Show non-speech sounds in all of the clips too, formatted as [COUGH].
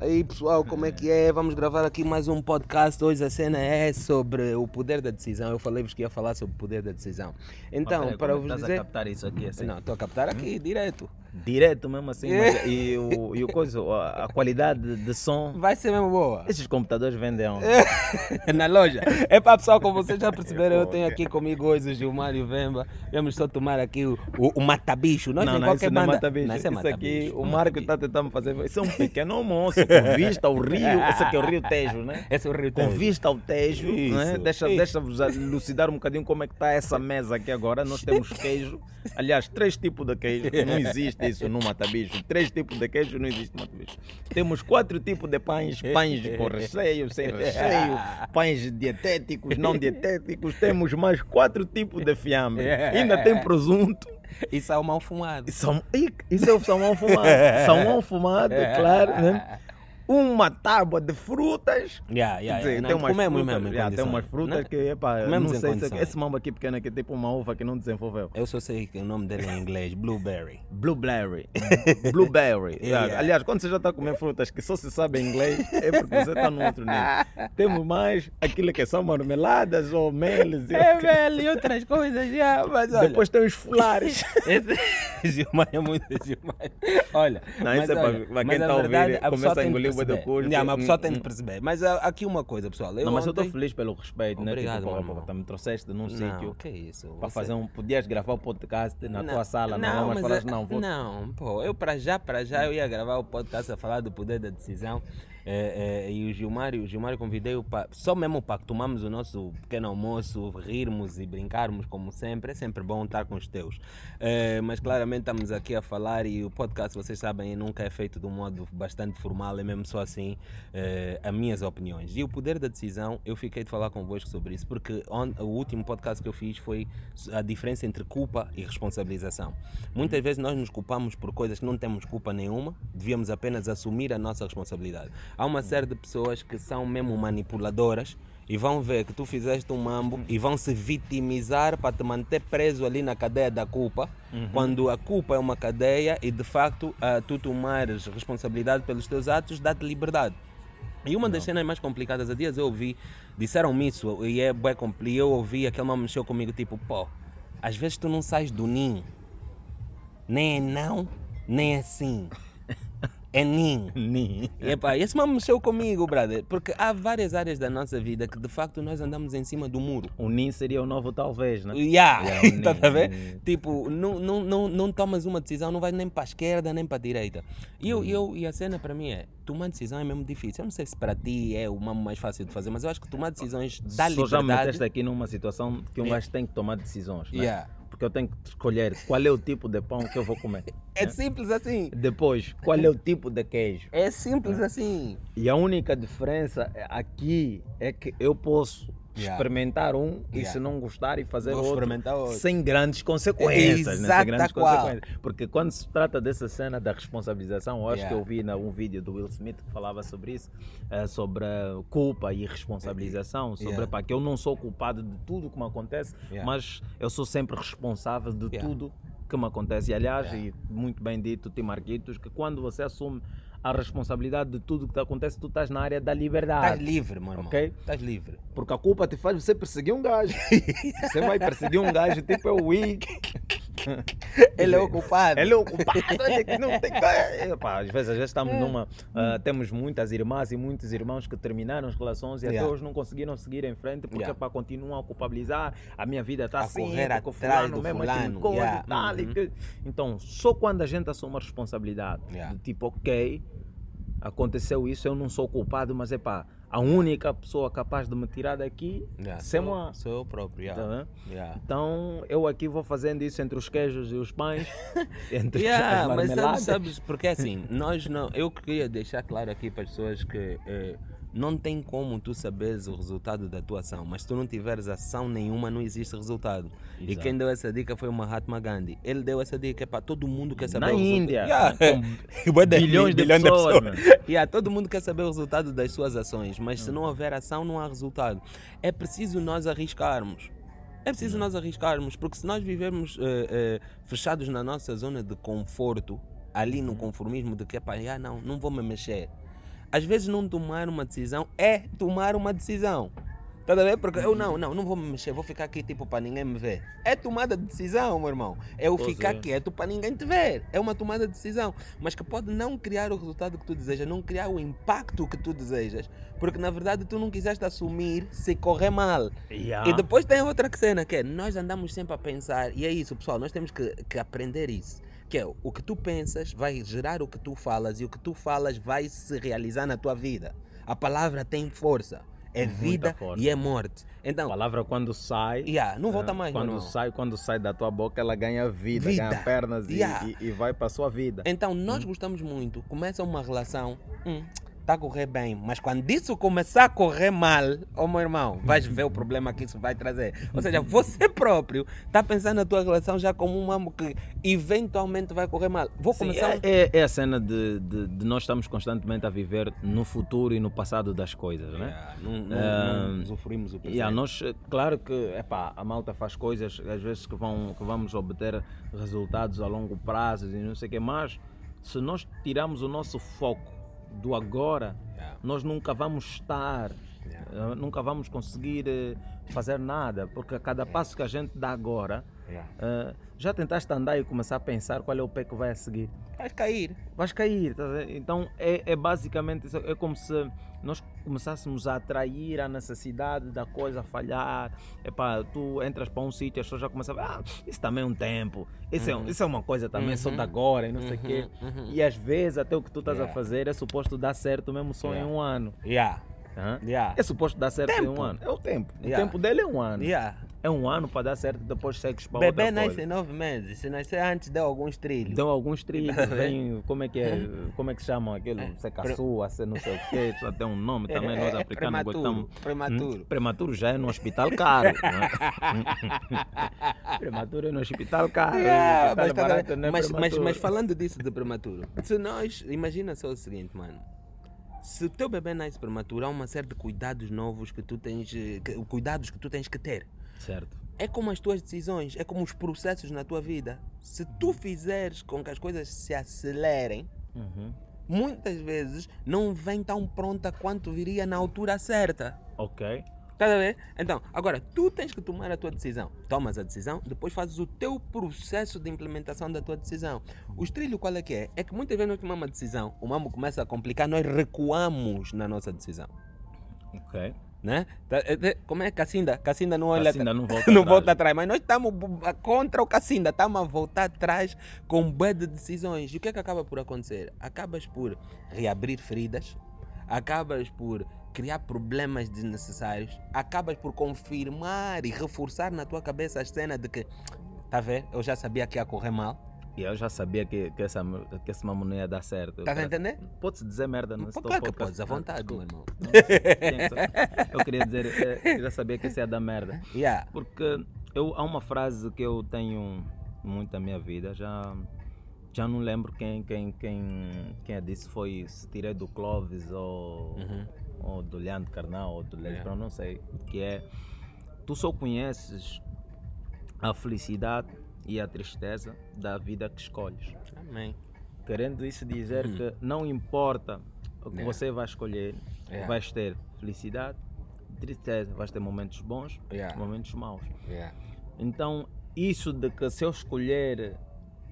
Aí pessoal, como é que é? Vamos gravar aqui mais um podcast. Hoje a cena é sobre o poder da decisão. Eu falei-vos que ia falar sobre o poder da decisão. Então, Peraí, para é vos estás dizer. a captar isso aqui assim? Não, estou a captar aqui direto. Direto mesmo assim. É. mas- e, o, e o coisa, a, a qualidade de som. Vai ser mesmo boa. Esses computadores vendem onde? [LAUGHS] Na loja. É para pessoal, como vocês já perceberam, eu tenho aqui comigo hoje o Gilmar e o Vemba. Vamos só tomar aqui o, o, o matabicho. Nós não, não, qualquer isso não é banda. mata bicho. Não, isso é Isso aqui, mata-bicho. o Marco está tentando fazer. Isso é um pequeno almoço com vista ao rio. [LAUGHS] Esse aqui é o Rio Tejo, né? Esse é o Rio Com Tejo. vista ao Tejo, Isso, né? deixa, isso. deixa-vos elucidar um bocadinho como é que está essa mesa aqui agora. Nós temos queijo, aliás, três tipos de queijo, não [LAUGHS] existe isso no matabicho. Três tipos de queijo não existe no matabicho. Temos quatro tipos de pães, pães com [LAUGHS] recheio, sem recheio, pães dietéticos, não dietéticos. Temos mais quatro tipos de fiambre. Ainda tem presunto. Isso é o mal fumado. E Sal... Isso é o salmão fumado. [LAUGHS] Salmão fumado, claro. Né? Uma tábua de frutas. Yeah, yeah, Quer yeah. dizer, Não, tem umas comemos frutas, mesmo já, tem umas frutas Não, que, comemos não sei se esse mambo aqui pequeno aqui é tipo uma uva que não desenvolveu. Eu só sei que o nome dele é em inglês, Blueberry. Blueberry. [LAUGHS] Blueberry. [LAUGHS] Yeah. Yeah. Aliás, quando você já está comer frutas que só se sabe em inglês, é porque você está no outro nível. [LAUGHS] Temos mais aquilo que são marmeladas ou meles. e- É, velho, e outras coisas, já, mas olha. Depois tem os folares. Esse Gilmar é muito Gilmar. Olha, Não, isso é para- quem mas tá a a ouvir, começa a engolir o bué do. Yeah, mas a pessoa tem de Hum, hum. perceber. Mas ah, aqui uma coisa, pessoal. Eu Não, mas eu estou feliz pelo respeito, né? Obrigado, tipo, meu pô, irmão. pô, me trouxeste num Não, sítio que isso. para você- fazer um. Podias gravar o podcast na tua sala, não, não, mas mas falaste, é- não, vou. Não, pô, eu para já, para já eu ia gravar o podcast a falar do poder da decisão. É, é, e o Gilmar, o Gilmar convidei-o pa- só mesmo para que tomamos o nosso pequeno almoço, rirmos e brincarmos como sempre. É sempre bom estar com os teus. É, mas claramente estamos aqui a falar e o podcast, vocês sabem, nunca é feito de um modo bastante formal, é mesmo só assim é, as minhas opiniões. E o poder da decisão, eu fiquei de falar convosco sobre isso, porque on- o último podcast que eu fiz foi a diferença entre culpa e responsabilização. Muitas vezes nós nos culpamos por coisas que não temos culpa nenhuma, devíamos apenas assumir a nossa responsabilidade. Há uma série de pessoas que são mesmo manipuladoras e vão ver que tu fizeste um mambo e vão se vitimizar para te manter preso ali na cadeia da culpa, quando a culpa é uma cadeia e de facto ah, tu tomares responsabilidade pelos teus atos dá-te liberdade. E uma das cenas mais complicadas, há dias eu ouvi, disseram-me isso, e é bué e eu ouvi, aquele homem mexeu comigo, tipo, pô, às vezes tu não sais do ninho, nem é não, nem é sim, é ninho. Nem. E, epá, esse homem mexeu comigo, brother, porque há várias áreas da nossa vida que de facto nós andamos em cima do muro. O NIN seria o novo talvez, né? Yeah, [LAUGHS] Yeah, estás a ver? Tipo, não, não, não, não tomas uma decisão, não vais nem para a esquerda nem para a direita. E, eu, Hum. eu, e a cena para mim é, tomar decisão é mesmo difícil. Eu não sei se para ti é o mamo mais fácil de fazer, mas eu acho que tomar decisões dá Só já me liberdade. meteste aqui numa situação que um Yeah. gajo tem que tomar decisões, né? Yeah. Porque eu tenho que escolher qual é o tipo de pão que eu vou comer. [LAUGHS] É né? simples assim. Depois, qual é o tipo de queijo. É simples assim. E a única diferença é- aqui é que eu posso Yeah. experimentar um e Yeah. se não gostar e fazer Vou outro, outro. sem grandes consequências. né? Sem grandes qual. consequências. Porque quando se trata dessa cena da responsabilização, eu acho Yeah. que eu vi na- um vídeo do Will Smith que falava sobre isso, eh, sobre culpa e responsabilização, sobre Yeah. que eu não sou culpado de tudo que me acontece, mas eu sou sempre responsável de tudo que me acontece. E aliás, e muito bem dito, Tim Marquitos, que quando você assume a responsabilidade de tudo que te acontece, tu estás na área da liberdade. Estás livre, meu irmão. Ok. Estás livre. Porque a culpa te faz você perseguir um gajo. [LAUGHS] Você vai perseguir um gajo, tipo é o Wick. [LAUGHS] Ele é o culpado. Ele é o culpado, olha que não tem [LAUGHS] Epá, Às vezes, às vezes estamos numa. ah, temos muitas irmãs e muitos irmãos que terminaram as relações e Yeah. até hoje não conseguiram seguir em frente porque Yeah. epá, continuam a culpabilizar. A minha vida está assim, correr atrás fulano do mesmo, fulano, coisa yeah. e tal, e Uhum. que- Então, só quando a gente assume a responsabilidade Yeah. tipo, ok, aconteceu isso, eu não sou culpado, mas é pá, a única pessoa capaz de me tirar daqui Yeah, sem sou, uma. sou eu próprio. Yeah. Tá vendo? Yeah. Então eu aqui vou fazendo isso entre os queijos e os pães, [LAUGHS] entre Yeah, as mas sabes, sabes, porque assim, nós não. Eu queria deixar claro aqui para as pessoas que eh, não tem como tu saberes o resultado da tua ação, mas tu não tiveres ação nenhuma, não existe resultado. E Exato. quem deu essa dica foi o Mahatma Gandhi. Ele deu essa dica para todo mundo quer saber Na o. Índia, [LAUGHS] Yeah. com [LAUGHS] de bilhões de bilhões pessoas, mano. [LAUGHS] Yeah, todo mundo quer saber o resultado das suas ações, mas se não houver ação, não há resultado. É preciso nós arriscarmos. É preciso nós arriscarmos, porque se nós vivermos eh, eh, fechados na nossa zona de conforto, ali no conformismo de que, pá, ah, não, não vou me mexer. Às vezes não tomar uma decisão é tomar uma decisão. Tá a ver? Porque eu não, não, não vou me mexer, vou ficar aqui tipo para ninguém me ver. É tomada de decisão, meu irmão. É eu Pois ficar é. quieto para ninguém te ver. É uma tomada de decisão. Mas que pode não criar o resultado que tu desejas, não criar o impacto que tu desejas. Porque na verdade tu não quiseste assumir se correr mal. Yeah. E depois tem outra cena que é, nós andamos sempre a pensar, e é isso, pessoal, nós temos que, que aprender isso. Que é, o que tu pensas vai gerar o que tu falas e o que tu falas vai se realizar na tua vida. A palavra tem força. É Muita vida força. e é morte. A Então, palavra quando sai. yeah, não volta ah, mais, Quando irmão. sai, quando sai da tua boca, ela ganha vida, Vida. ganha pernas e- Yeah. e, e vai para a sua vida. Então, nós gostamos muito, começa uma relação, hum, tá a correr bem, mas quando isso começar a correr mal, oh meu irmão, vais ver o problema que isso vai trazer. Ou seja, você [LAUGHS] próprio está pensando na tua relação já como um amo que eventualmente vai correr mal. Vou Sim, começar. um- é, é- é a cena de, de- de nós estamos constantemente a viver no futuro e no passado das coisas, né? Yeah, não, não, não usufruímos o presente. Yeah, nós, eh, claro que epá, a malta faz coisas às vezes que, vão, que vamos obter resultados a longo prazo e não sei o que, mas se nós tirarmos o nosso foco do agora, Yeah. nós nunca vamos estar, Yeah. eh, nunca vamos conseguir eh, fazer nada, porque a cada passo que a gente dá agora, Yeah. eh, já tentaste andar e começar a pensar qual é o pé que vai a seguir Vais cair. vais cair. tá? Então é, é basicamente isso. É como se nós começássemos a atrair a necessidade da coisa falhar. Epá, tu entras para um sítio, as pessoas já começam a ver, ah, isso também é um tempo, isso, é, um- isso é uma coisa também só de Uhum. agora e não sei o quê. Uhum, uhum. E às vezes até o que tu estás Yeah. a fazer é suposto dar certo mesmo só Yeah. em um ano. Yeah. hã? Yeah. É suposto dar certo em Tempo. um ano. É o tempo. O tempo dele é um ano. É um ano para dar certo, depois segues para Bebê outra nasce coisa. em nove meses. Se nascer antes, deu alguns trilhos. Dão alguns trilhos, [LAUGHS] vem, como é que é, como é que chamam aquilo? É, Ser pre- caçua, ser não sei o quê, [LAUGHS] já tem um nome também, nós É africanos prematuro. gostamos. Prematuro. Hum, Prematuro já é no hospital caro. né? [LAUGHS] prematuro é no hospital caro. Yeah, hospital mas, tá- barato não é mas, mas, mas falando disso de prematuro, se nós, imagina só o seguinte, mano. Se o teu bebê nasce prematuro, há uma série de cuidados novos que tu tens, que- cuidados que tu tens que ter. Certo. É como as tuas decisões, é como os processos na tua vida. Se tu fizeres com que as coisas se acelerem, Uhum. muitas vezes não vem tão pronta quanto viria na altura certa. Ok. Estás a ver? Então, agora, tu tens que tomar a tua decisão. Tomas a decisão, depois fazes o teu processo de implementação da tua decisão. O estrilho qual é que é? É que muitas vezes nós tomamos uma decisão, o mambo começa a complicar, nós recuamos na nossa decisão. Ok. Né? Tá- é- é- Como é Cacinda? Cacinda não olha Cacinda não volta [LAUGHS] não atrás. volta atrás, mas nós estamos contra o Cacinda, estamos a voltar atrás com de decisões. E o que é que acaba por acontecer? Acabas por reabrir feridas, acabas por criar problemas desnecessários, acabas por confirmar e reforçar na tua cabeça a cena de que, tá a ver? Eu já sabia que ia correr mal. E eu já sabia que, que, essa, que esse mamão não ia dar certo. Tá a entender? Pode-se dizer merda nesse Pô, claro que podes, à vontade, meu irmão. Eu queria dizer, eh, eu já sabia que isso ia dar merda. Yeah. Porque eu, há uma frase que eu tenho muito na minha vida, já, já não lembro quem, quem, quem, quem a disse, foi se tirei do Clóvis ou, Uhum. ou do Leandro Carnal ou do Yeah. Lesbrão, não sei, que é tu só conheces a felicidade e a tristeza da vida que escolhes. Amém. Querendo isso dizer Uhum. que não importa o que Yeah. você vai escolher, Yeah. vais ter felicidade, tristeza, vais ter momentos bons, Yeah. momentos maus. Então, isso de que se eu escolher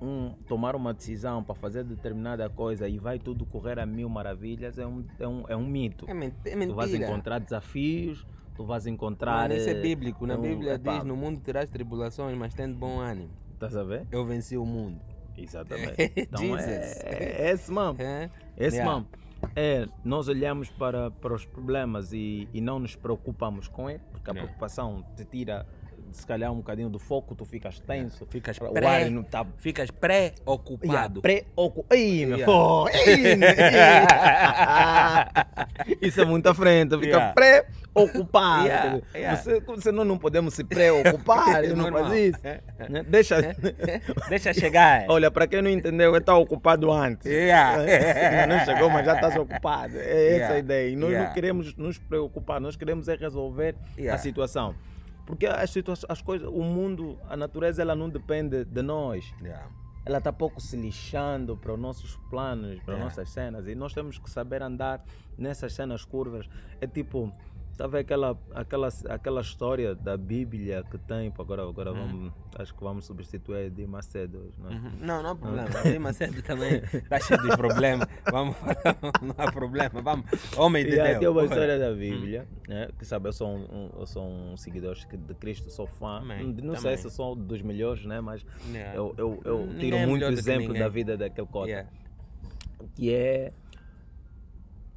um, tomar uma decisão para fazer determinada coisa e vai tudo correr a mil maravilhas é um, é um, é um mito. É, é Tu vais mentira. encontrar desafios, tu vais encontrar. Mano, isso é eh, bíblico. Na um- Bíblia epá, diz: No mundo terás tribulações, mas tendo bom ânimo. Estás a ver? Eu venci o mundo. Exatamente. [LAUGHS] Então é, é, é esse mesmo. É? Esse Yeah. mesmo. É, nós olhamos para, para os problemas e, e não nos preocupamos com ele, porque a Yeah. preocupação te tira, se calhar, um bocadinho do foco, tu ficas tenso. Ficas O ar pré, não está ficas pré-ocupado. Preocupado. Ih, meu Yeah. [LAUGHS] ih? Isso é muito à frente, fica Yeah. preocupado. Yeah, yeah. Você, você não, não podemos se preocupar, eu não faz isso. É, é. né? Deixa. Deixa chegar. Olha, para quem não entendeu, ele está ocupado antes. Yeah. Não chegou, mas já estás ocupado. É essa Yeah. a ideia. E nós Yeah. não queremos nos preocupar, nós queremos é resolver Yeah. a situação. Porque as, situa as coisas, o mundo, a natureza, ela não depende de nós. Yeah. ela está pouco se lixando para os nossos planos, para as É. nossas cenas. E nós temos que saber andar nessas cenas curvas. É tipo, sabe aquela, aquela, aquela história da Bíblia que tem, agora, agora vamos, acho que vamos substituir de Macedo hoje, não é? Uhum. Não, não há problema. Tem Macedo também está cheio de problema. Vamos falar, [LAUGHS] não há problema. Vamos. Homem de E aí Deus. tem uma história da Bíblia, né? que sabe, eu sou um, um- eu sou um seguidor de Cristo, sou fã. Também, não sei também. se eu sou dos melhores, né? mas Yeah. eu, eu, eu Ninguém tiro é muito exemplo ninguém. da vida daquele cota. Yeah. que é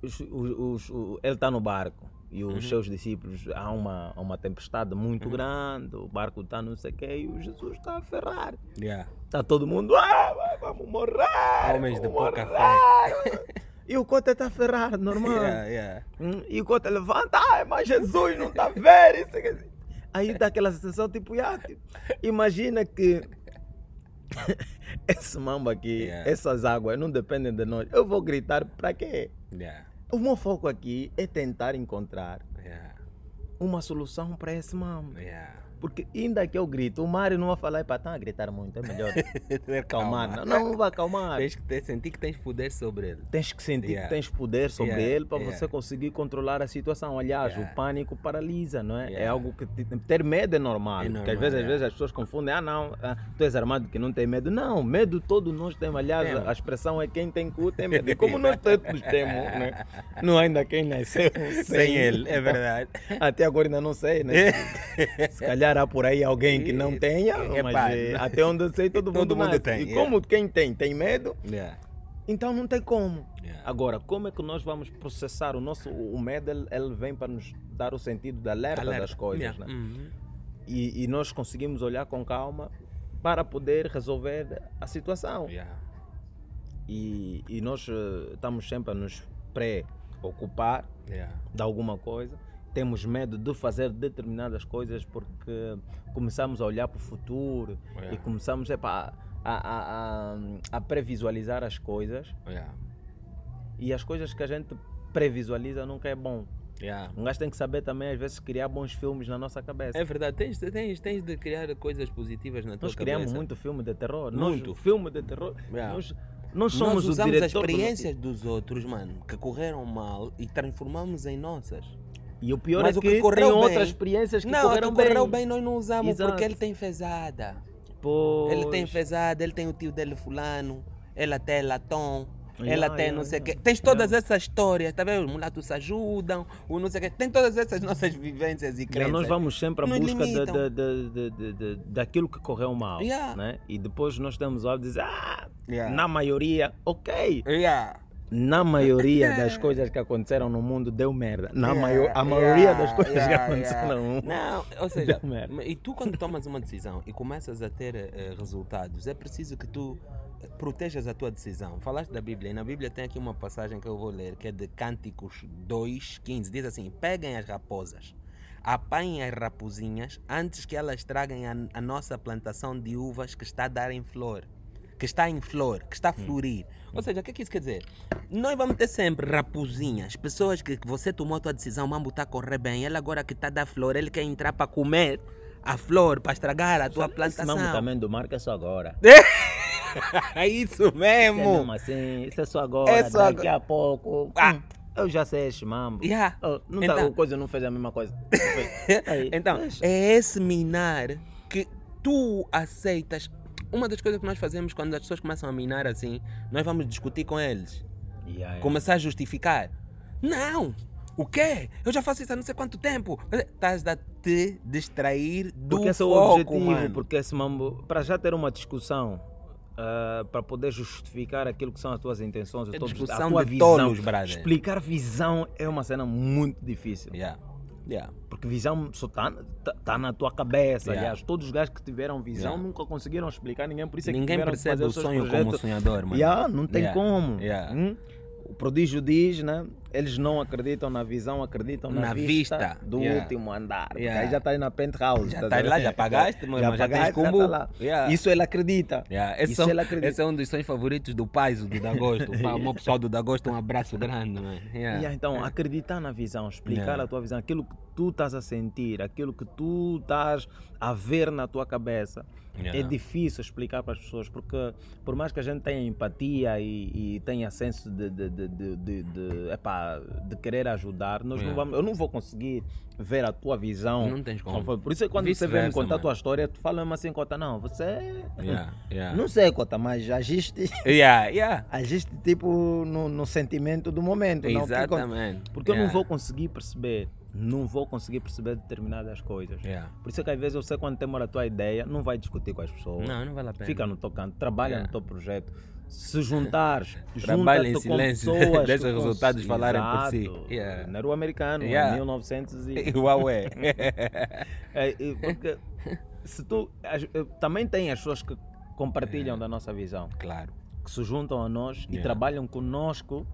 os- os- os- ele está no barco e Uhum. os seus discípulos há uma, uma tempestade muito grande, o barco está não sei o quê, e o Jesus está a ferrar. Yeah. Está todo mundo, ah, vamos morrer! Homens de pouca morrer." E o Cota está a ferrar, normal. Yeah, yeah. Hum, E o Cota levanta, ai, mas Jesus não está a ver. Isso. Aí dá aquela sensação tipo, ah, tipo, imagina que [LAUGHS] esse mambo aqui, Yeah. essas águas não dependem de nós. Eu vou gritar para quê? Yeah. O meu foco aqui é tentar encontrar Yeah. uma solução para esse mambo. Yeah. Porque ainda que eu grito, o Mário não vai falar, para estão a gritar muito, é melhor [LAUGHS] Ter acalmar. calma. Não, não vai acalmar. Tens que ter, sentir que tens poder sobre ele. Tens que sentir Yeah. que tens poder sobre Yeah, ele para yeah. você conseguir controlar a situação. Aliás, o pânico paralisa, não é? É algo que te- ter medo é normal. É porque às normal, vezes, às vezes as pessoas confundem, ah não, ah, tu és armado que não tem medo. Não, medo todos nós temos. Aliás, Temos. a expressão é quem tem cu tem medo. E [LAUGHS] como nós todos temos, né? não ainda quem nasceu sem, Sem ele, é verdade. Até agora ainda não sei, né? [LAUGHS] Se calhar há por aí alguém que não tenha, É, mas pá, eh, não. até onde eu sei todo [LAUGHS] mundo, Todo mundo nasce. tem, E yeah. como quem tem tem medo, Yeah. então não tem como. Yeah. Agora, como é que nós vamos processar o nosso o medo? Ele, ele vem para nos dar o sentido de alerta, Alerta. das coisas, né? Uhum. E, e nós conseguimos olhar com calma para poder resolver a situação. E, e nós eh, estamos sempre a nos preocupar Yeah. de alguma coisa. Temos medo de fazer determinadas coisas porque começamos a olhar para o futuro Yeah. e começamos epá, a, a, a, a previsualizar as coisas. Yeah. E as coisas que a gente previsualiza nunca é bom. Yeah. Um gajo tem que saber também, às vezes, criar bons filmes na nossa cabeça. É verdade, tens, tens, tens de criar coisas positivas na tua nós criamos cabeça. muito filme de terror. Muito. Nós, filme de terror. Yeah. Nós, nós somos Nós usamos as do experiências dos outros, mano, que correram mal e transformamos em nossas. E o pior Mas é o que que, correu tem bem- outras experiências que não, correram que correu bem. bem nós não usamos Exato. porque ele tem fezada. Pois. Ele tem fezada, ele tem o tio dele fulano, ela tem latão, Yeah, ela tem yeah, não sei o yeah. quê. Tens todas essas histórias, tá vendo? Os mulatos se ajudam, o não sei o quê. Tem todas essas [LAUGHS] nossas vivências e crenças. nós vamos sempre à Nos busca de, de, de, de, de- de- daquilo que correu mal. Né? E depois nós temos a dizer, ah, na maioria, ok. Na maioria das [LAUGHS] coisas que aconteceram no mundo deu merda. Na Yeah, maior, a maioria yeah, das coisas yeah, que aconteceram no mundo. Não, ou seja, Deu merda. e tu quando tomas uma decisão e começas a ter eh, resultados, é preciso que tu eh, protejas a tua decisão. Falaste da Bíblia e na Bíblia tem aqui uma passagem que eu vou ler, que é de Cânticos 2:15. Diz assim: Peguem as raposas, apanhem as raposinhas antes que elas traguem a, a nossa plantação de uvas que está a dar em flor. Que está em flor, que está a florir. Ou seja, o que é que isso quer dizer? Nós vamos ter sempre raposinhas, pessoas que você tomou a tua decisão, o mambo está a correr bem, ele agora que está a dar flor, ele quer entrar para comer a flor, para estragar a tua Esse plantação. mambo também do marca é só agora. [LAUGHS] É isso Isso é mesmo. mesmo assim, isso é só agora, É só daqui a pouco. Ah. hum, eu já sei esse mambo. Yeah. Oh, não Então- tá, o coisa não fez a mesma coisa. [LAUGHS] Aí, Então, deixa. é esse minar que tu aceitas. Uma das coisas que nós fazemos quando as pessoas começam a minar assim, nós vamos discutir com eles. Yeah, yeah. Começar a justificar. Não! O quê? Eu já faço isso há não sei quanto tempo. Estás a te distrair do Porque esse é o objetivo, mano. porque esse mambo, para já ter uma discussão, ah, para poder justificar aquilo que são as tuas intenções, É a tua, visão. tolos. Explicar visão é uma cena muito difícil. Yeah. Yeah. Porque visão só está tá, tá na tua cabeça. Yeah. Aliás, todos os gajos que tiveram visão Yeah. nunca conseguiram explicar ninguém, por isso é que Ninguém percebe o sonho como projetos. sonhador, mano. Não tem como. Hum? O prodígio diz né, eles não acreditam na visão, acreditam na, Na vista, vista, do yeah. último andar. Yeah. Aí já está na penthouse. Já tá tá ver? lá, já pagaste, mas já tens pagaste, combo. tá. Yeah. Isso ele acredita. Yeah, esse, Isso ele acredita. esse é um dos sonhos favoritos do Paiso, do Dagosto. O meu pessoal do Dagosto, um abraço grande, então, acreditar na visão, explicar a tua visão, aquilo que tu estás a sentir, aquilo que tu estás a ver na tua cabeça. É difícil explicar para as pessoas, porque por mais que a gente tenha empatia e, e tenha senso de, de, de, de, de, de, epá, de querer ajudar, nós não vamos, eu não vou conseguir ver a tua visão. Não tens como. Por isso é quando você vem me contar a tua história, tu fala mesmo assim, Cota, não, você... Yeah, yeah. Não sei, Cota, mas agiste, [LAUGHS] Yeah, yeah. agiste tipo no, no sentimento do momento. não? Porque Exatamente. eu não vou conseguir perceber, não vou conseguir perceber determinadas coisas. Yeah. Por isso é que às vezes eu sei quando tem a tua ideia, não vai discutir com as pessoas. Não, não vale a pena. Fica no teu canto, trabalha Yeah. no teu projeto. Se juntares, Trabalha em silêncio, pessoas [LAUGHS] deixa os resultados falarem por si. Yeah. Não era o americano, Yeah. em 1900 e... [LAUGHS] Igual é. [LAUGHS] É, porque se tu, as- eh, também tem as pessoas que compartilham Yeah. da nossa visão, claro. que se juntam a nós e trabalham conosco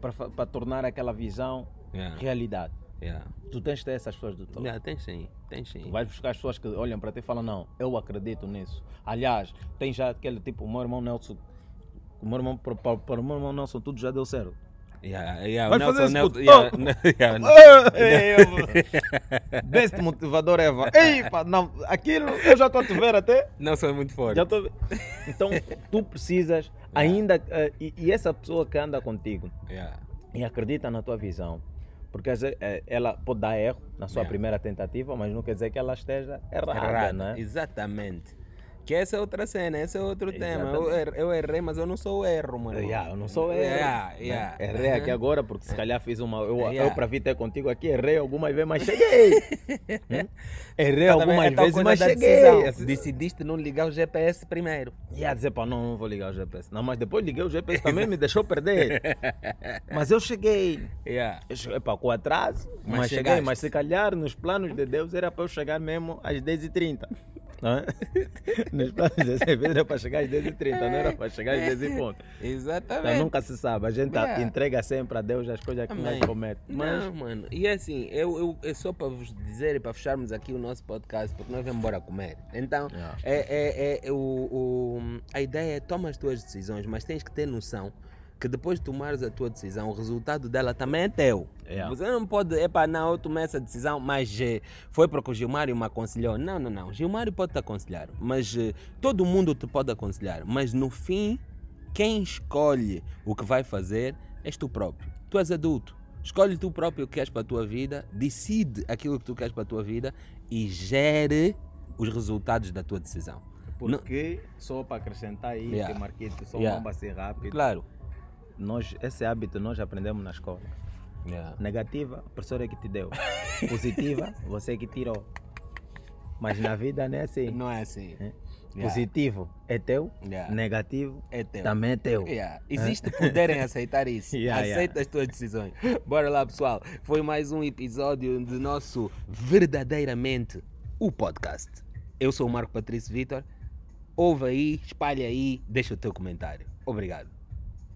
para, tornar aquela visão realidade. Tu tens de ter essas pessoas do teu lado. Tem sim, tem sim. Tu vais buscar as pessoas que olham para ti e falam, não, eu acredito nisso. Aliás, tem já aquele tipo, o meu irmão Nelson, o meu irmão, para, para, o meu irmão Nelson tudo já deu certo. Yeah, yeah, Vai o fazer Nelson, isso, yeah, yeah, eu- Best motivador ever. Ei, pá, não, aquilo eu já estou a te ver até. Nelson é muito forte. Tô... Então, tu precisas ainda, eh, e, e essa pessoa que anda contigo e acredita na tua visão, porque eh, ela pode dar erro na sua primeira tentativa, mas não quer dizer que ela esteja errada, Errado, né? Exatamente. Que essa é outra cena, esse é outro tema. Eu, Exatamente. er- eu errei, mas eu não sou o erro, mano. Yeah, eu não sou erro. Yeah, né? yeah. Errei aqui agora porque se calhar fiz uma. Eu, Yeah. eu para vir ter contigo aqui, errei algumas vezes, mas cheguei. [LAUGHS] Hum? Errei Tá algumas é vezes, mas cheguei. Decidiste não ligar o GPS primeiro. Ia dizer, pá, não, não vou ligar o GPS. Não, mas depois liguei o GPS também, me deixou perder. [LAUGHS] Mas eu cheguei. Yeah. Eu cheguei para com atraso, Mas mas, cheguei. Mas se calhar nos planos de Deus era para eu chegar mesmo às 10h30. Não é? [LAUGHS] Nos planos de Deus era para chegar às 10h30, não era para chegar às 10 h ponto. Exatamente. Então nunca se sabe. A gente Yeah. entrega sempre a Deus as coisas que Amém. nós cometemos. Mas Não, mano. E é assim, eu, eu, é só para vos dizer e para fecharmos aqui o nosso podcast, porque nós vamos embora comer. Então, Yeah. é, é, é, o, o- a ideia é toma as tuas decisões, mas tens que ter noção que depois de tomares a tua decisão, o resultado dela também é teu. Yeah. Você não pode, epá, não, eu tomei essa decisão, mas eh, foi porque o Gilmário me aconselhou. Não, não, não. Gilmário pode te aconselhar, mas eh, todo mundo te pode aconselhar. Mas no fim, quem escolhe o que vai fazer és tu próprio. Tu és adulto. Escolhe tu próprio o que queres para a tua vida, decide aquilo que tu queres para a tua vida e gere os resultados da tua decisão. porque, só para acrescentar aí, Yeah. que Marquito, só Yeah. vamos ser rápido. Claro. Nós, esse hábito nós aprendemos na escola. Negativa, a professora é que te deu. Positiva, [LAUGHS] você que tirou. Mas na vida não é assim. Não é assim. É. Yeah. Positivo é teu, Yeah. negativo É teu. também é teu. Yeah. Existe poder em aceitar isso. [LAUGHS] Yeah, yeah. Aceita as tuas decisões. Bora lá, pessoal. Foi mais um episódio do nosso Verdadeiramente o podcast. Eu sou o Marco Patrício Vitor. Ouve aí, espalha aí, deixa o teu comentário. Obrigado.